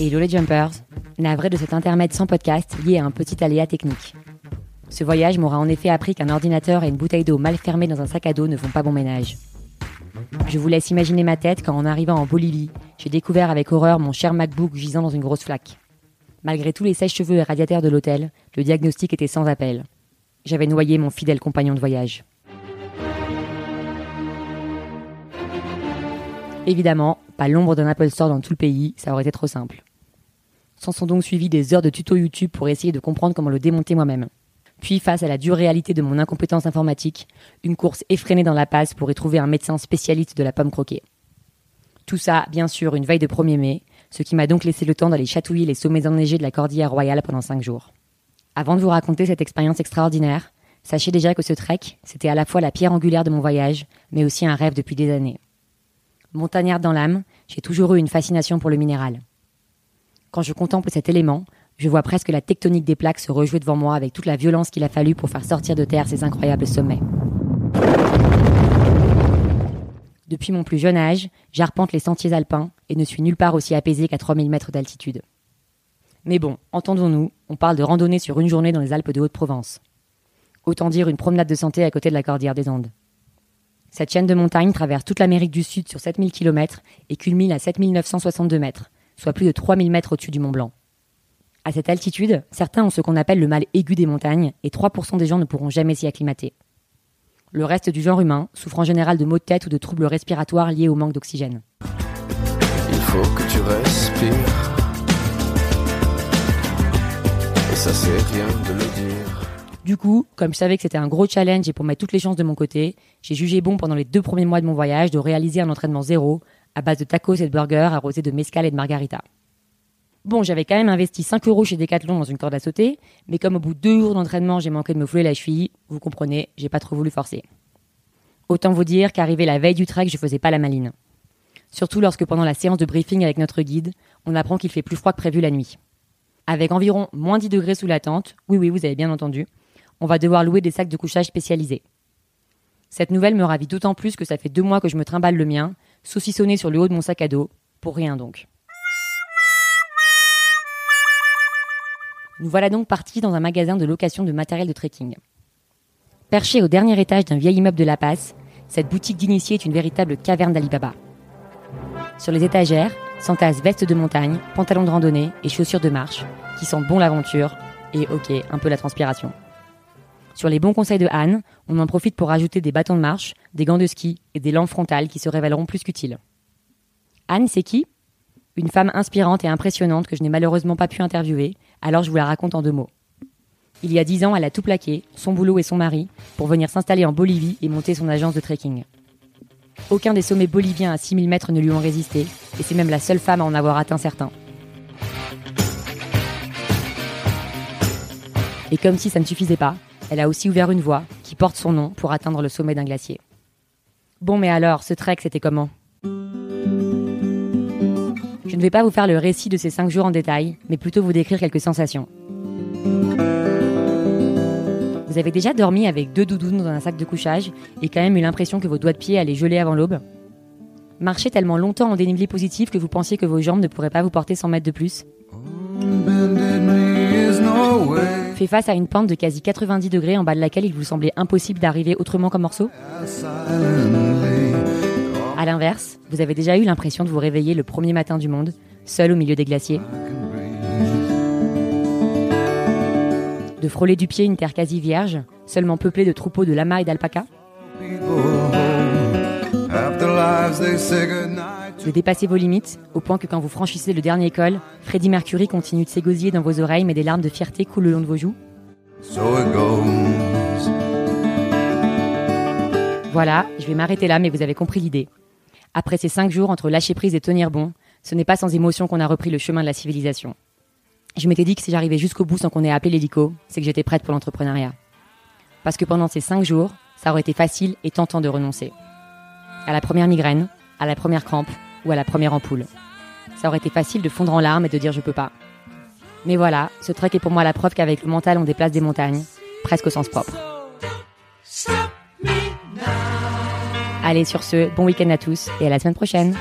Hello les jumpers, navré de cet intermède sans podcast lié à un petit aléa technique. Ce voyage m'aura en effet appris qu'un ordinateur et une bouteille d'eau mal fermée dans un sac à dos ne font pas bon ménage. Je vous laisse imaginer ma tête quand en arrivant en Bolivie, j'ai découvert avec horreur mon cher MacBook gisant dans une grosse flaque. Malgré tous les sèches-cheveux et radiateurs de l'hôtel, le diagnostic était sans appel. J'avais noyé mon fidèle compagnon de voyage. Évidemment, pas l'ombre d'un Apple Store dans tout le pays, ça aurait été trop simple. S'en sont donc suivis des heures de tutos YouTube pour essayer de comprendre comment le démonter moi-même. Puis, face à la dure réalité de mon incompétence informatique, une course effrénée dans la passe pour y trouver un médecin spécialiste de la pomme croquée. Tout ça, bien sûr, une veille de 1er mai, ce qui m'a donc laissé le temps d'aller chatouiller les sommets enneigés de la Cordillère Royale pendant cinq jours. Avant de vous raconter cette expérience extraordinaire, sachez déjà que ce trek, c'était à la fois la pierre angulaire de mon voyage, mais aussi un rêve depuis des années. Montagnard dans l'âme, j'ai toujours eu une fascination pour le minéral. Quand je contemple cet élément, je vois presque la tectonique des plaques se rejouer devant moi avec toute la violence qu'il a fallu pour faire sortir de terre ces incroyables sommets. Depuis mon plus jeune âge, j'arpente les sentiers alpins et ne suis nulle part aussi apaisé qu'à 3000 mètres d'altitude. Mais bon, entendons-nous, on parle de randonnée sur une journée dans les Alpes de Haute-Provence. Autant dire une promenade de santé à côté de la Cordillère des Andes. Cette chaîne de montagnes traverse toute l'Amérique du Sud sur 7000 km et culmine à 7962 mètres, soit plus de 3000 mètres au-dessus du Mont Blanc. À cette altitude, certains ont ce qu'on appelle le mal aigu des montagnes et 3% des gens ne pourront jamais s'y acclimater. Le reste du genre humain souffre en général de maux de tête ou de troubles respiratoires liés au manque d'oxygène. Il faut que tu respires. Du coup, comme je savais que c'était un gros challenge et pour mettre toutes les chances de mon côté, j'ai jugé bon pendant les deux premiers mois de mon voyage de réaliser un entraînement zéro à base de tacos et de burgers arrosés de mescal et de margarita. Bon, j'avais quand même investi 5 euros chez Decathlon dans une corde à sauter, mais comme au bout de deux jours d'entraînement, j'ai manqué de me fouler la cheville, vous comprenez, j'ai pas trop voulu forcer. Autant vous dire qu'arrivé la veille du trek, je faisais pas la maline. Surtout lorsque pendant la séance de briefing avec notre guide, on apprend qu'il fait plus froid que prévu la nuit. Avec environ moins 10 degrés sous la tente, oui oui, vous avez bien entendu, on va devoir louer des sacs de couchage spécialisés. Cette nouvelle me ravit d'autant plus que ça fait deux mois que je me trimballe le mien, saucissonné sur le haut de mon sac à dos, pour rien donc. Nous voilà donc partis dans un magasin de location de matériel de trekking. Perché au dernier étage d'un vieil immeuble de La Passe, cette boutique d'initiés est une véritable caverne d'Alibaba. Sur les étagères s'entassent vestes de montagne, pantalons de randonnée et chaussures de marche, qui sentent bon l'aventure et, ok, un peu la transpiration. Sur les bons conseils de Anne, on en profite pour rajouter des bâtons de marche, des gants de ski et des lampes frontales qui se révéleront plus qu'utiles. Anne, c'est qui? Une femme inspirante et impressionnante que je n'ai malheureusement pas pu interviewer, alors je vous la raconte en deux mots. Il y a dix ans, elle a tout plaqué, son boulot et son mari, pour venir s'installer en Bolivie et monter son agence de trekking. Aucun des sommets boliviens à 6000 mètres ne lui ont résisté, et c'est même la seule femme à en avoir atteint certains. Et comme si ça ne suffisait pas, elle a aussi ouvert une voie qui porte son nom pour atteindre le sommet d'un glacier. Bon, mais alors, ce trek, c'était comment? Je ne vais pas vous faire le récit de ces cinq jours en détail, mais plutôt vous décrire quelques sensations. Vous avez déjà dormi avec deux doudounes dans un sac de couchage et quand même eu l'impression que vos doigts de pied allaient geler avant l'aube Marchez tellement longtemps en dénivelé positif que vous pensiez que vos jambes ne pourraient pas vous porter 100 mètres de plus. Fait face à une pente de quasi 90 degrés en bas de laquelle il vous semblait impossible d'arriver autrement qu'en morceau À l'inverse, vous avez déjà eu l'impression de vous réveiller le premier matin du monde, seul au milieu des glaciers de frôler du pied une terre quasi vierge, seulement peuplée de troupeaux de lamas et d'alpacas De dépasser vos limites, au point que quand vous franchissez le dernier col, Freddie Mercury continue de s'égosiller dans vos oreilles mais des larmes de fierté coulent le long de vos joues Voilà, je vais m'arrêter là mais vous avez compris l'idée. Après ces cinq jours entre lâcher prise et tenir bon, ce n'est pas sans émotion qu'on a repris le chemin de la civilisation je m'étais dit que si j'arrivais jusqu'au bout sans qu'on ait appelé l'hélico, c'est que j'étais prête pour l'entrepreneuriat. Parce que pendant ces cinq jours, ça aurait été facile et tentant de renoncer. À la première migraine, à la première crampe ou à la première ampoule. Ça aurait été facile de fondre en larmes et de dire je peux pas. Mais voilà, ce truc est pour moi la preuve qu'avec le mental on déplace des montagnes, presque au sens propre. Allez sur ce, bon week-end à tous et à la semaine prochaine.